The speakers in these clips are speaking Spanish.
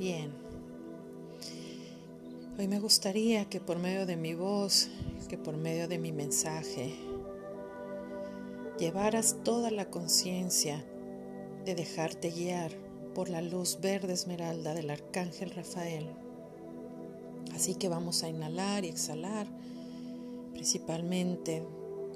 Bien. Hoy me gustaría que por medio de mi voz, que por medio de mi mensaje, llevaras toda la conciencia de dejarte guiar por la luz verde esmeralda del arcángel Rafael. Así que vamos a inhalar y exhalar, principalmente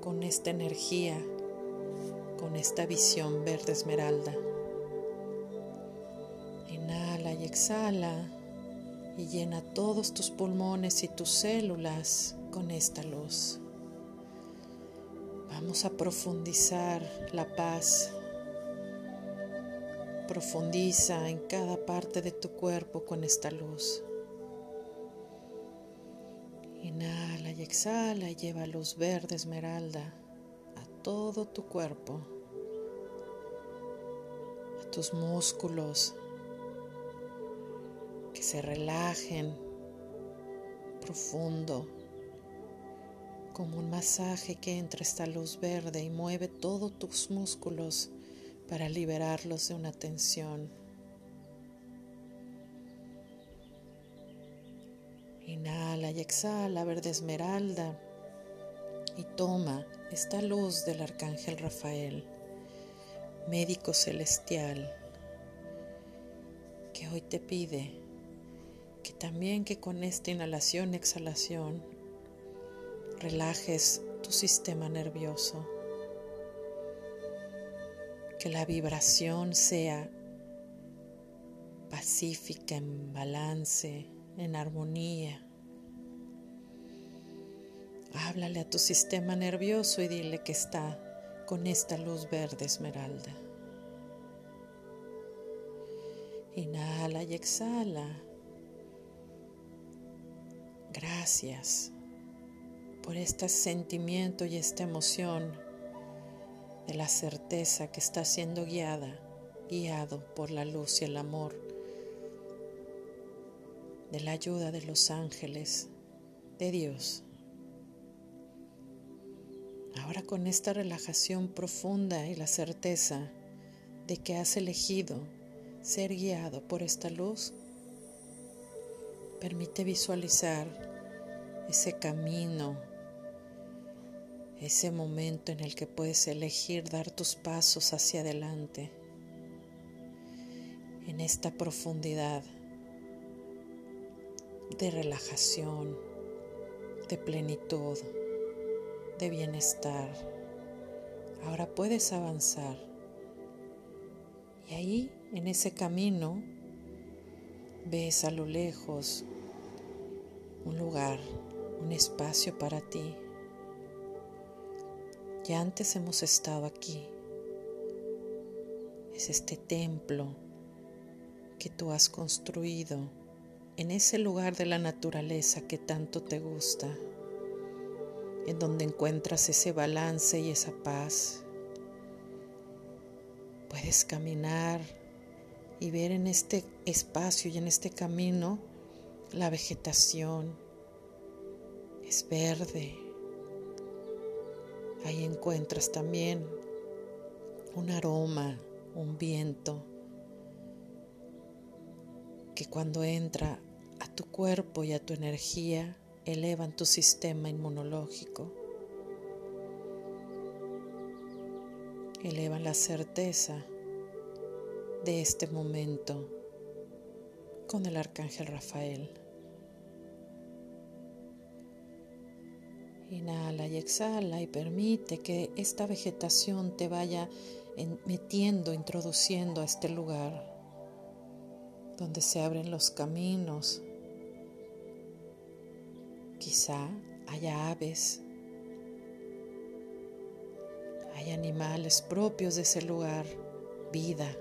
con esta energía, con esta visión verde esmeralda. Exhala y llena todos tus pulmones y tus células con esta luz. Vamos a profundizar la paz. Profundiza en cada parte de tu cuerpo con esta luz. Inhala y exhala y lleva luz verde esmeralda a todo tu cuerpo, a tus músculos, se relajen profundo, como un masaje que entra esta luz verde y mueve todos tus músculos para liberarlos de una tensión. Inhala y exhala, verde esmeralda, y toma esta luz del arcángel Rafael, médico celestial, que hoy te pide que también que con esta inhalación y exhalación relajes tu sistema nervioso, que la vibración sea pacífica, en balance, en armonía. Háblale a tu sistema nervioso y dile que está con esta luz verde esmeralda. Inhala y exhala. Gracias por este sentimiento y esta emoción de la certeza que está siendo guiada, guiado por la luz y el amor, de la ayuda de los ángeles, de Dios. Ahora con esta relajación profunda y la certeza de que has elegido ser guiado por esta luz, permite visualizar ese camino, ese momento en el que puedes elegir dar tus pasos hacia adelante, en esta profundidad de relajación, de plenitud, de bienestar. Ahora puedes avanzar y ahí, en ese camino, ves a lo lejos un lugar un espacio para ti. Ya antes hemos estado aquí. Es este templo que tú has construido en ese lugar de la naturaleza que tanto te gusta, en donde encuentras ese balance y esa paz. Puedes caminar y ver en este espacio y en este camino la vegetación, es verde. Ahí encuentras también un aroma, un viento que cuando entra a tu cuerpo y a tu energía elevan tu sistema inmunológico, elevan la certeza de este momento con el arcángel Rafael. Inhala y exhala y permite que esta vegetación te vaya metiendo, introduciendo a este lugar donde se abren los caminos. Quizá haya aves, hay animales propios de ese lugar, vida,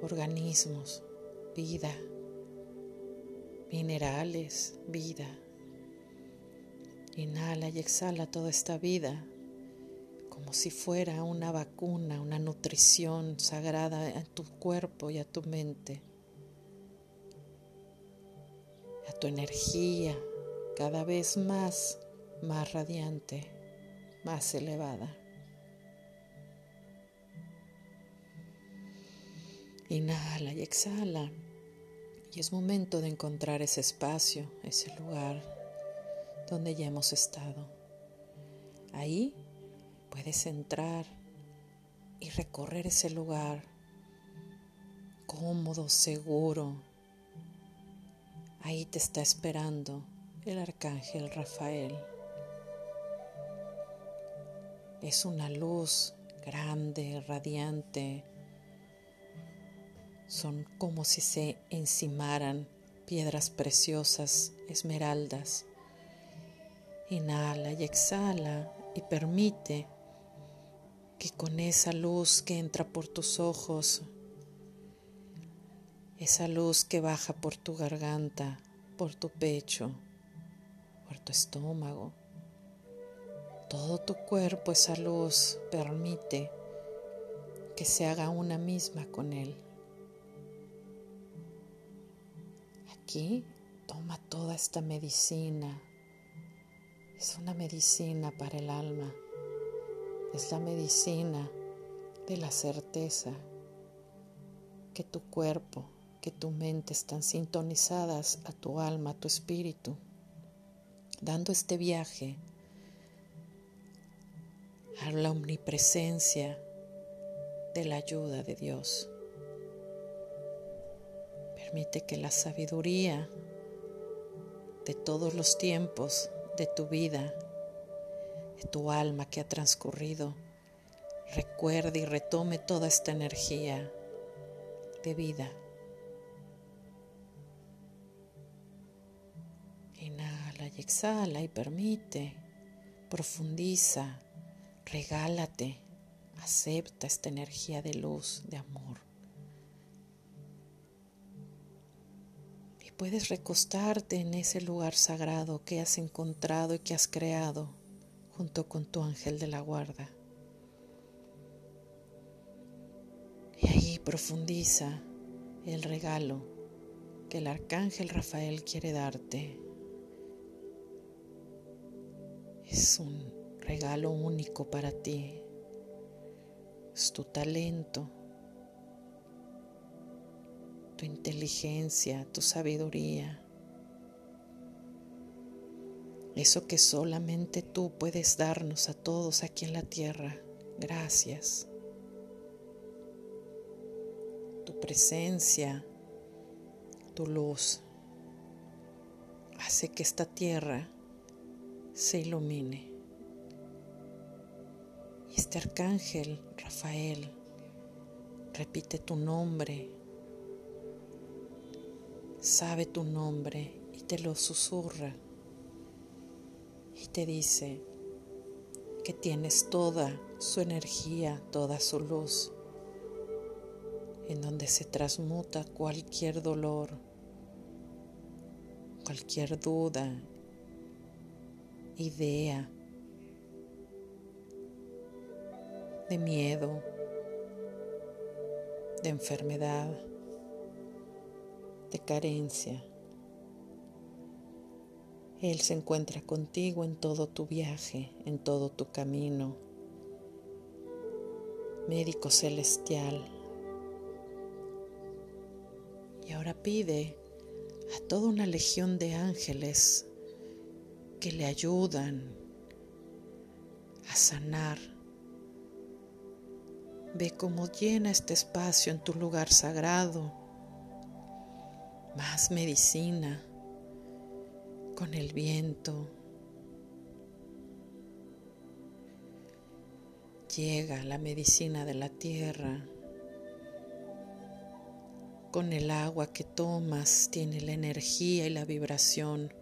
organismos, vida, minerales, vida. Inhala y exhala toda esta vida como si fuera una vacuna, una nutrición sagrada a tu cuerpo y a tu mente, a tu energía cada vez más, más radiante, más elevada. Inhala y exhala Y es momento de encontrar ese espacio, ese lugar donde ya hemos estado. Ahí puedes entrar y recorrer ese lugar cómodo, seguro. Ahí te está esperando el arcángel Rafael. Es una luz grande, radiante. Son como si se encimaran piedras preciosas, esmeraldas. Inhala y exhala y permite que con esa luz que entra por tus ojos, esa luz que baja por tu garganta, por tu pecho, por tu estómago, todo tu cuerpo, esa luz permite que se haga una misma con Él. Aquí toma toda esta medicina. Es una medicina para el alma. Es la medicina de la certeza que tu cuerpo, que tu mente están sintonizadas a tu alma, a tu espíritu, dando este viaje a la omnipresencia de la ayuda de Dios. Permite que la sabiduría de todos los tiempos de tu vida, de tu alma que ha transcurrido, recuerde y retome toda esta energía de vida. Inhala y exhala y permite, profundiza Regálate, acepta esta energía de luz, de amor. Puedes recostarte en ese lugar sagrado que has encontrado y que has creado junto con tu ángel de la guarda. Y ahí profundiza el regalo que el arcángel Rafael quiere darte. Es un regalo único para ti. Es tu talento, tu inteligencia, tu sabiduría. Eso que solamente tú puedes darnos a todos aquí en la tierra. Gracias. Tu presencia, tu luz, hace que esta tierra se ilumine este arcángel Rafael repite tu nombre, sabe tu nombre y te lo susurra y te dice que tienes toda su energía, toda su luz, en donde se transmuta cualquier dolor, cualquier duda, idea, de miedo, de enfermedad, de carencia. Él se encuentra contigo en todo tu viaje, en todo tu camino. Médico celestial. Y ahora pide a toda una legión de ángeles que le ayudan a sanar Ve cómo llena este espacio en tu lugar sagrado. Más medicina con el viento. Llega la medicina de la tierra. Con el agua que tomas tiene la energía y la vibración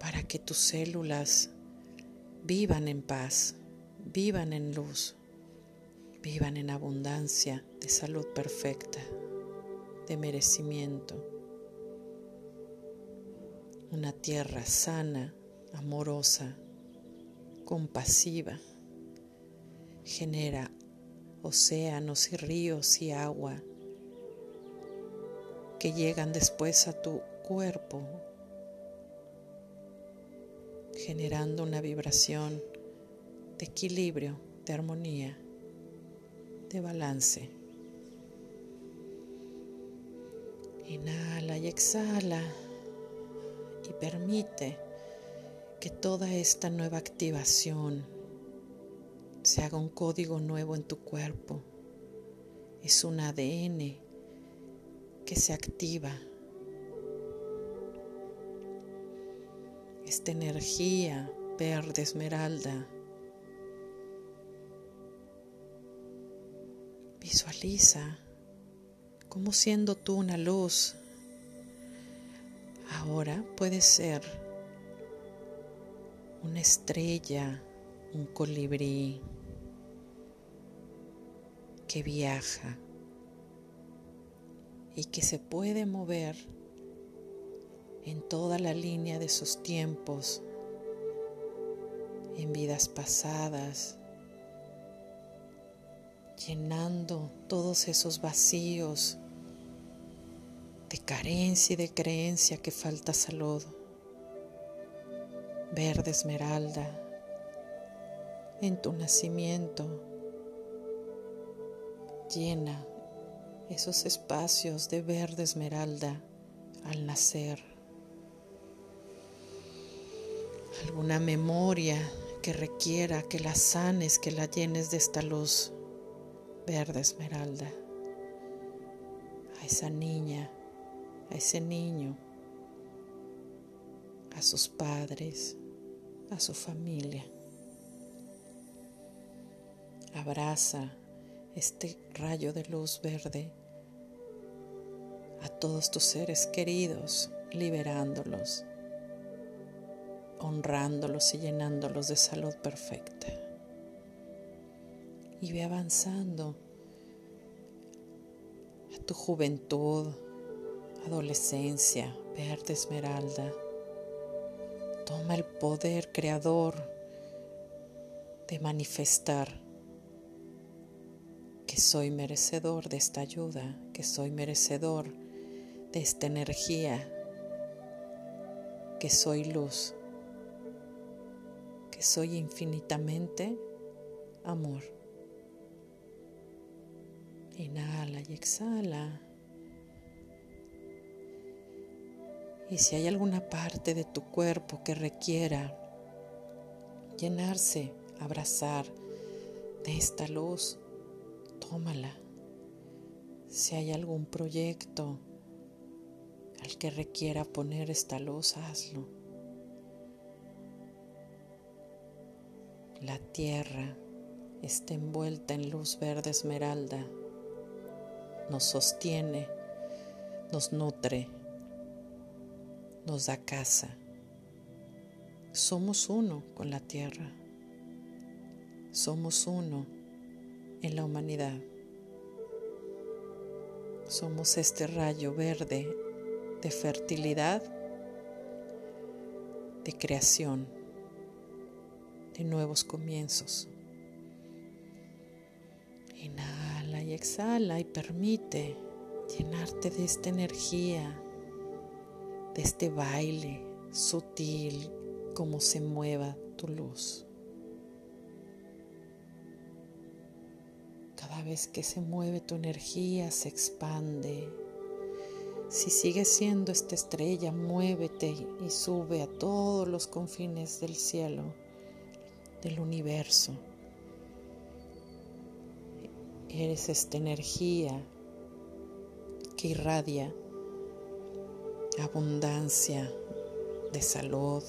para que tus células vivan en paz, vivan en luz vivan en abundancia de salud perfecta, de merecimiento. Una tierra sana, amorosa, compasiva, genera océanos y ríos y agua que llegan después a tu cuerpo, generando una vibración de equilibrio, de armonía balance. Inhala y exhala y permite que toda esta nueva activación se haga un código nuevo en tu cuerpo. Es un ADN que se activa. Esta energía verde esmeralda. Visualiza como siendo tú una luz. Ahora puede ser una estrella, un colibrí que viaja y que se puede mover en toda la línea de sus tiempos, en vidas pasadas, llenando todos esos vacíos de carencia y de creencia que falta salud verde esmeralda, en tu nacimiento, llena esos espacios de verde esmeralda al nacer. Alguna memoria que requiera que la sanes, que la llenes de esta luz verde esmeralda. A esa niña, a ese niño, a sus padres, a su familia. Abraza este rayo de luz verde a todos tus seres queridos, liberándolos, honrándolos y llenándolos de salud perfecta. Y ve avanzando a tu juventud, adolescencia, verde esmeralda Toma el poder creador de manifestar que soy merecedor de esta ayuda, que soy merecedor de esta energía, que soy luz, que soy infinitamente amor. Inhala y exhala. Y si hay alguna parte de tu cuerpo que requiera llenarse, abrazar de esta luz, tómala. Si hay algún proyecto al que requiera poner esta luz, hazlo. La tierra está envuelta en luz verde esmeralda, nos sostiene, nos nutre nos da casa. Somos uno con la tierra. Somos uno en la humanidad. Somos este rayo verde de fertilidad, de creación, de nuevos comienzos. Inhala y exhala y permite llenarte de esta energía de este baile sutil, como se mueva tu luz. Cada vez que se mueve tu energía se expande. Si sigues siendo esta estrella, muévete y sube a todos los confines del cielo, del universo. Eres esta energía que irradia abundancia de salud,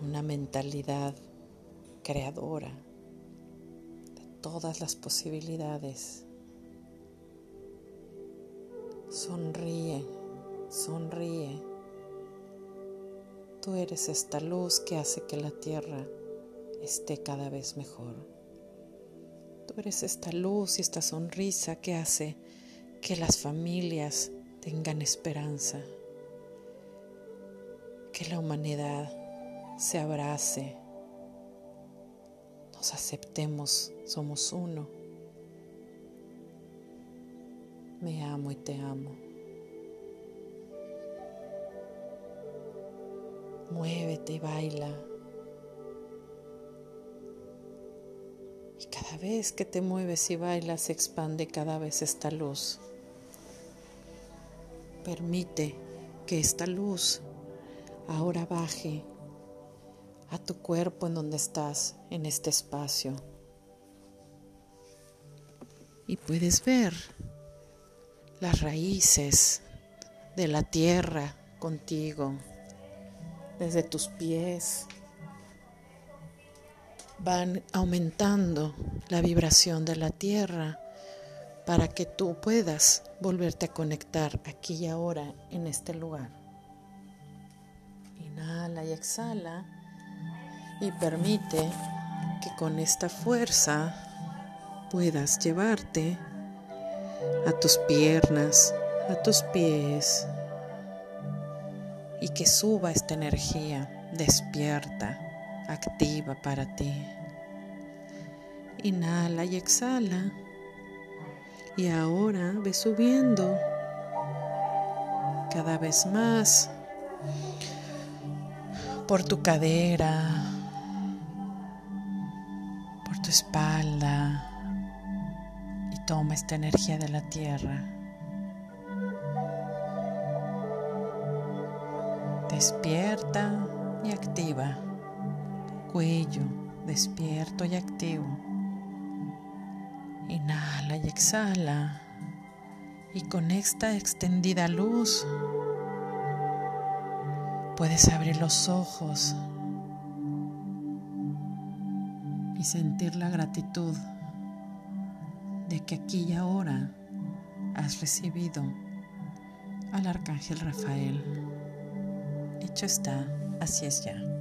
una mentalidad creadora de todas las posibilidades. Sonríe, sonríe. Tú eres esta luz que hace que la tierra esté cada vez mejor. Tú eres esta luz y esta sonrisa que hace que las familias tengan esperanza, que la humanidad se abrace, nos aceptemos, somos uno. Me amo y te amo. Muévete y baila. Y cada vez que te mueves y bailas se expande cada vez esta luz Permite que esta luz ahora baje a tu cuerpo en donde estás, en este espacio. Y puedes ver las raíces de la tierra contigo, desde tus pies. Van aumentando la vibración de la tierra para que tú puedas volverte a conectar aquí y ahora en este lugar. Inhala y exhala y permite que con esta fuerza puedas llevarte a tus piernas, a tus pies y que suba esta energía despierta, activa para ti. Inhala y exhala. Y ahora ve subiendo cada vez más por tu cadera, por tu espalda y toma esta energía de la tierra. Despierta y activa. Cuello, despierto y activo. Y exhala. Y con esta extendida luz puedes abrir los ojos y sentir la gratitud de que aquí y ahora has recibido al Arcángel Rafael. Hecho está, así es ya.